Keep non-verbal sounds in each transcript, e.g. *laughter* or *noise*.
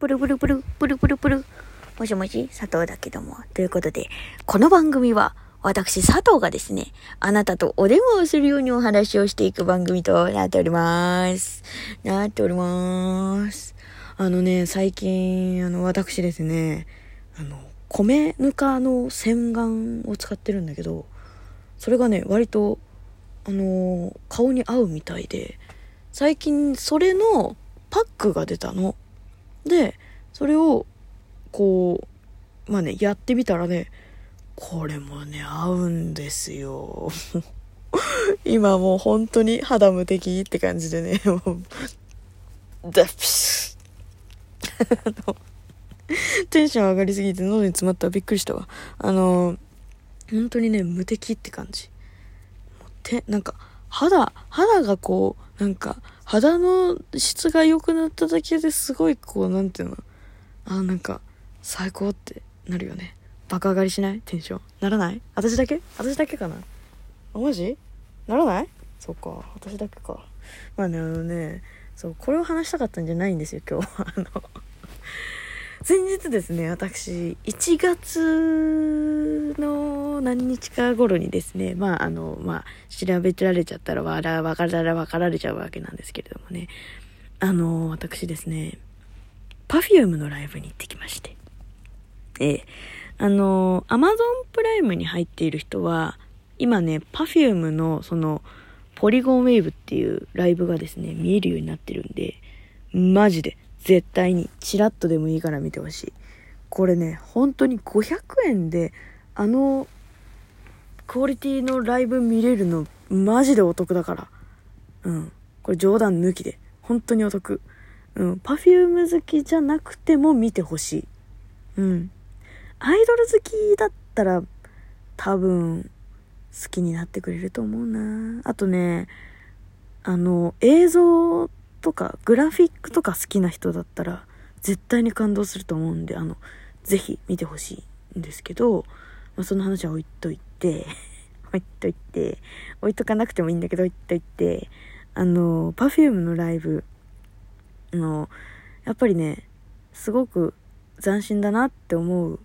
ブルブルブル、ブルブルブル。もしもし、佐藤だけども。ということで、この番組は、私、佐藤がですね、あなたとお電話をするようにお話をしていく番組となっております。なっております。あのね、最近、あの、私ですね、あの、米ぬかの洗顔を使ってるんだけど、それがね、割と、あの、顔に合うみたいで、最近それのパックが出たの。で、それを、こう、まあね、やってみたらね、これもね、合うんですよ。*laughs* 今もう本当に肌無敵って感じでね、もう、ザプステンション上がりすぎて喉に詰まったびっくりしたわ。あの、本当にね、無敵って感じ。て、なんか、肌、肌がこう、なんか、肌の質が良くなっただけですごいこう、何ていうの、あ、なんか、最高ってなるよね。爆上がりしない？テンション？ならない？私だけ？私だけかな？あ、マジ？ならない？そっか、私だけか。まあね、あのね、そう、これを話したかったんじゃないんですよ、今日は。あの先日ですね、私、1月の何日か頃にですね、まあ、あの、まあ、調べられちゃったらわら、わかららわかられちゃうわけなんですけれどもね、あの、私ですね、Perfume のライブに行ってきまして。ええ、あの、Amazon プライムに入っている人は、今ね、Perfume のその、ポリゴンウェーブっていうライブがですね、見えるようになってるんで、マジで、絶対に、チラッとでもいいから見てほしい。これね、本当に500円で、あの、クオリティのライブ見れるの、マジでお得だから。うん。これ冗談抜きで。本当にお得。うん。パフューム好きじゃなくても見てほしい。うん。アイドル好きだったら、多分、好きになってくれると思うな。あとね、あの、映像とかグラフィックとか好きな人だったら絶対に感動すると思うんであのぜひ見てほしいんですけど、まあ、その話は置いといて *laughs* 置いといて置いとかなくてもいいんだけど置いといてあの Perfume のライブのやっぱりねすごく斬新だなって思う、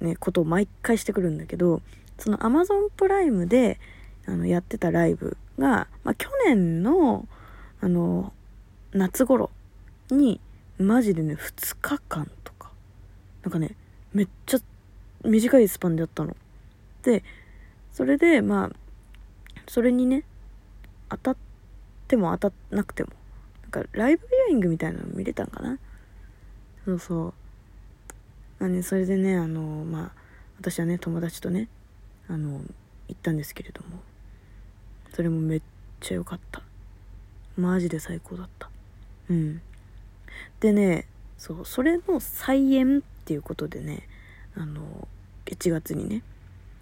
ね、ことを毎回してくるんだけどその Amazon プライムであのやってたライブが、まあ、去年のあの夏頃にマジでね2日間とかなんかねめっちゃ短いスパンでやったの。でそれでまあそれにね当たっても当たんなくてもなんかライブビューイングみたいなの見れたんかな。そうそう。あねそれでねあのまあ私はね友達とねあの行ったんですけれどもそれもめっちゃ良かった。マジで最高だった。うん。でね、そう、それの再演っていうことでね、あの、1月にね、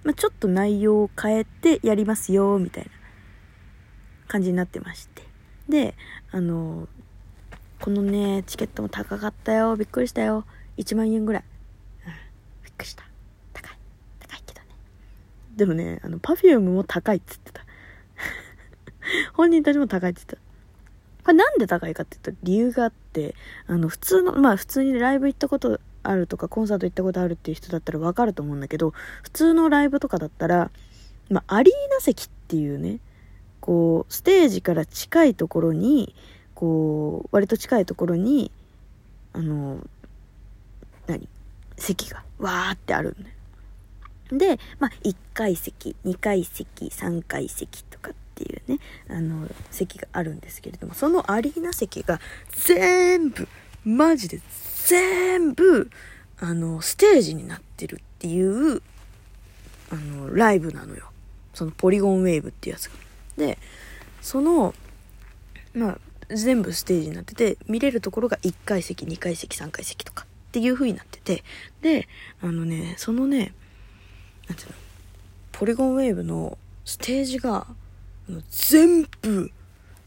まあ、ちょっと内容を変えてやりますよ、みたいな感じになってまして。で、あの、このね、チケットも高かったよ。びっくりしたよ。1万円ぐらい。うん、びっくりした。高い。高いけどね。でもね、あの、パフュームも高いっつってた。*laughs* 本人たちも高いっつってた。これなんで高いかって言ったら理由があって、あの、普通の、まあ普通にライブ行ったことあるとか、コンサート行ったことあるっていう人だったらわかると思うんだけど、普通のライブとかだったら、まあアリーナ席っていうね、こう、ステージから近いところに、こう、割と近いところに、あの、何席がわーってあるんだよ。で、まあ、1階席、2階席、3階席とっていうね、あの、席があるんですけれども、そのアリーナ席が全部、マジで全部、あの、ステージになってるっていう、あの、ライブなのよ。そのポリゴンウェーブっていうやつが。で、その、まあ、全部ステージになってて、見れるところが1階席、2階席、3階席とかっていう風になってて、で、あのね、そのね、なんていうの、ポリゴンウェーブのステージが、全部、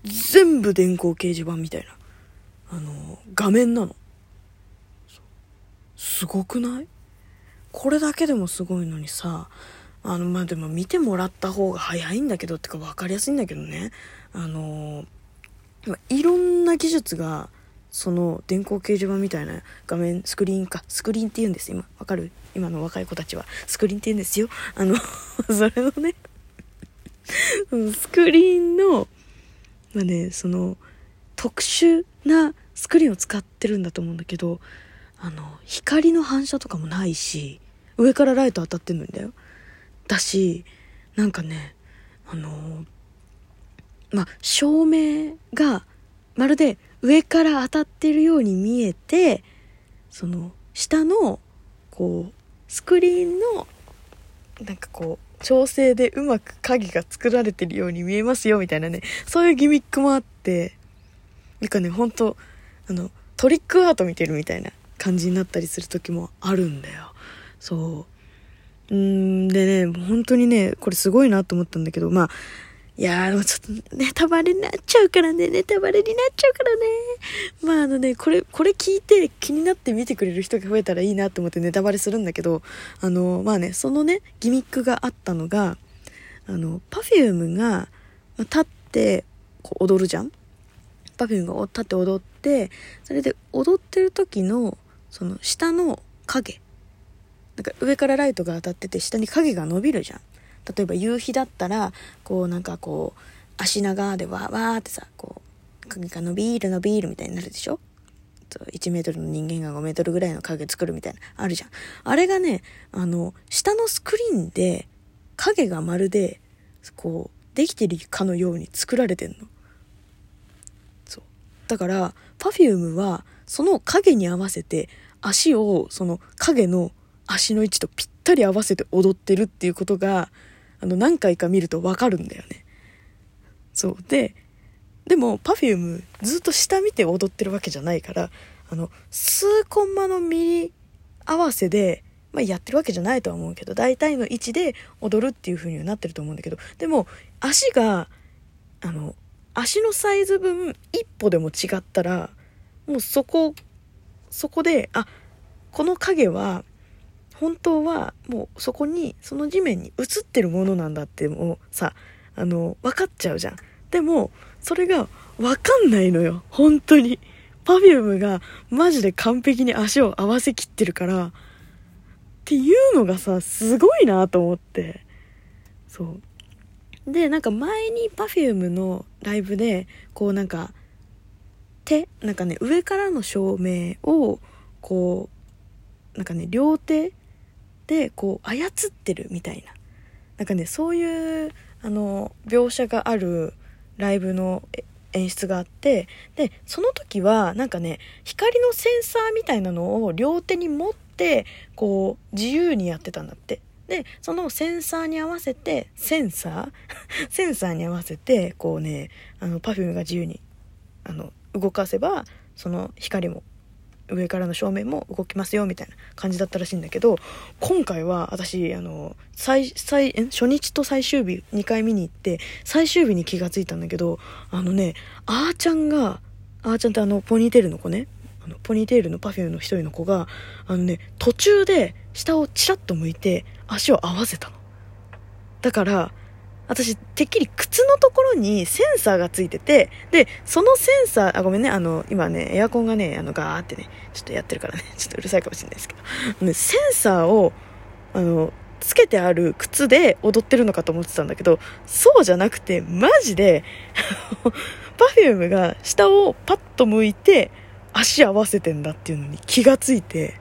全部電光掲示板みたいな、あの、画面なの。すごくない？これだけでもすごいのにさ、あの、まあ、でも見てもらった方が早いんだけど、ってか分かりやすいんだけどね。あの、まいろんな技術がその電光掲示板みたいな画面スクリーンかスクリーンって言うんです今。わかる？今の若い子たちは。スクリーンって言うんですよ。あの *laughs* それのね *laughs* スクリーンのまあねその特殊なスクリーンを使ってるんだと思うんだけどあの光の反射とかもないし上からライト当たってんのにだよ。だしなんかねあのまあ照明がまるで上から当たってるように見えてその下のこうスクリーンのなんかこう調整でうまく影が作られてるように見えますよみたいなねそういうギミックもあってなんかねほんとあのトリックアート見てるみたいな感じになったりする時もあるんだよ。そう。うんでね本当にねこれすごいなと思ったんだけどまあいやー、でもちょっとネタバレになっちゃうからね、ネタバレになっちゃうからね。まああのね、これ、これ聞いて気になって見てくれる人が増えたらいいなと思ってネタバレするんだけど、あの、まあね、そのね、ギミックがあったのが、あの、 Perfumeが立ってこう踊るじゃん Perfumeが立って踊って、それで踊ってる時の、その下の影。なんか上からライトが当たってて下に影が伸びるじゃん。例えば夕日だったらこうなんかこう足長でわーわーってさこう影が伸びる伸びるみたいになるでしょ？1メートルの人間が5メートルぐらいの影作るみたいなあるじゃん。あれがねあの下のスクリーンで影がまるでこうできてるかのように作られてんの。そう。だから Perfume はその影に合わせて足をその影の足の位置とぴったり合わせて踊ってるっていうことがあの、何回か見るとわかるんだよね。そう。で、でも、Perfume ずっと下見て踊ってるわけじゃないから、あの、数コンマのミリ合わせで、まあ、やってるわけじゃないとは思うけど、大体の位置で踊るっていう風にはなってると思うんだけど、でも、足が、あの、足のサイズ分一歩でも違ったら、もうそこ、そこで、あ、この影は本当はもうそこにその地面に映ってるものなんだってもうさあの分かっちゃうじゃん。でもそれが分かんないのよ。本当に。Perfume がマジで完璧に足を合わせきってるから。っていうのがさすごいなと思って。そう。でなんか前に Perfume のライブでこうなんか手なんかね上からの照明をこうなんかね両手でこう操ってるみたいな。なんかねそういうあの描写があるライブの演出があってでその時はなんかね光のセンサーみたいなのを両手に持ってこう自由にやってたんだって。でそのセンサーに合わせてセンサー？*laughs* センサーに合わせてこうねあの Perfumeが自由にあの動かせばその光も上からの正面も動きますよみたいな感じだったらしいんだけど今回は私あの最最初日と最終日2回見に行って最終日に気がついたんだけどあのねあーちゃんがあーちゃんってあのポニーテールの子ね。あのポニーテールの Perfume の一人の子があのね途中で下をチラッと向いて足を合わせたの。だから私、てっきり靴のところにセンサーがついてて、で、そのセンサー、あ、ごめんね、あの、今ね、エアコンがね、あの、ガーってね、ちょっとやってるからね、*laughs* ちょっとうるさいかもしれないですけど、ね、センサーを、あの、つけてある靴で踊ってるのかと思ってたんだけど、そうじゃなくて、マジで、*laughs* Perfumeが下をパッと向いて、足合わせてんだっていうのに気がついて、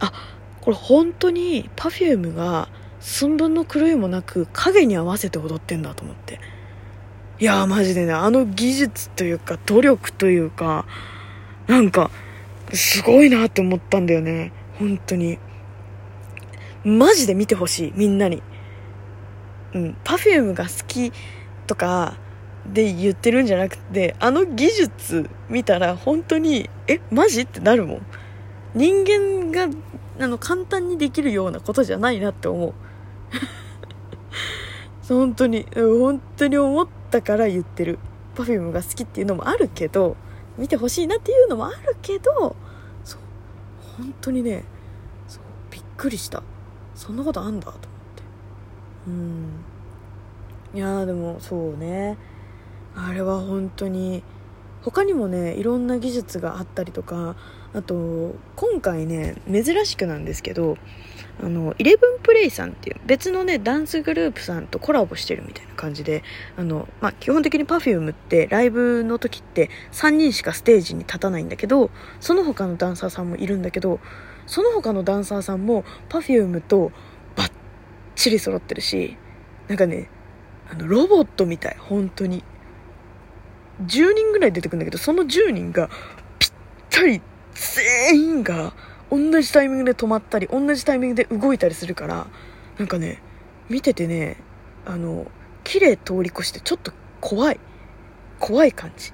あ、これ本当に Perfumeが、寸分の狂いもなく影に合わせて踊ってんだと思って。いやーマジでねあの技術というか努力というかなんかすごいなって思ったんだよね。本当に。マジで見てほしいみんなに。うん Perfume が好きとかで言ってるんじゃなくてあの技術見たら本当にえマジってなるもん。人間があの簡単にできるようなことじゃないなって思う。*laughs* 本当に本当に思ったから言ってる。Perfume が好きっていうのもあるけど見てほしいなっていうのもあるけどそう本当にねそうびっくりした。そんなことあんだと思って。うん。いやでもそうね。あれは本当に他にもねいろんな技術があったりとかあと今回ね珍しくなんですけどあのイレブンプレイさんっていう別のねダンスグループさんとコラボしてるみたいな感じであの、まあ、基本的に Perfume ってライブの時って3人しかステージに立たないんだけどその他のダンサーさんもいるんだけどその他のダンサーさんも Perfume とバッチリ揃ってるしなんかねあのロボットみたい本当に。10人ぐらい出てくるんだけどその10人がぴったり全員が同じタイミングで止まったり同じタイミングで動いたりするからなんかね見ててねあの綺麗通り越してちょっと怖い。怖い感じ。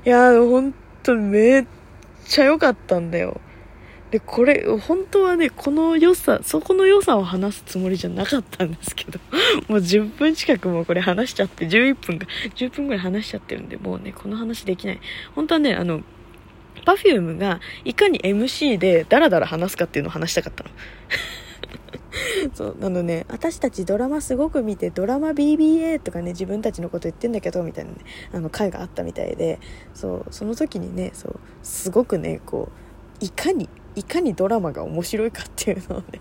*laughs* いやーほんとめっちゃ良かったんだよ。でこれ本当はねこの良さそこの良さを話すつもりじゃなかったんですけど *laughs* もう10分近くもこれ話しちゃって11分か10分ぐらい話しちゃってるんでもうねこの話できない。本当はねあの Perfume がいかに MC でダラダラ話すかっていうのを話したかったの。*laughs* そうなのね私たちドラマすごく見てドラマ BBA とかね自分たちのこと言ってんだけどみたいなねあの回があったみたいでそうその時にねそうすごくねこういかにいかにドラマが面白いかっていうのをね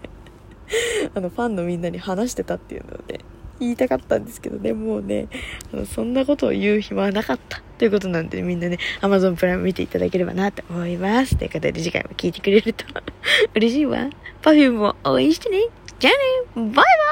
*laughs* あのファンのみんなに話してたっていうのでね言いたかったんですけどねもうねあのそんなことを言う暇はなかったということなんでみんなね Amazon プライム見ていただければなと思います。ということで次回も聞いてくれると *laughs* 嬉しいわ。Perfume も応援してね。じゃあね。バイバイ。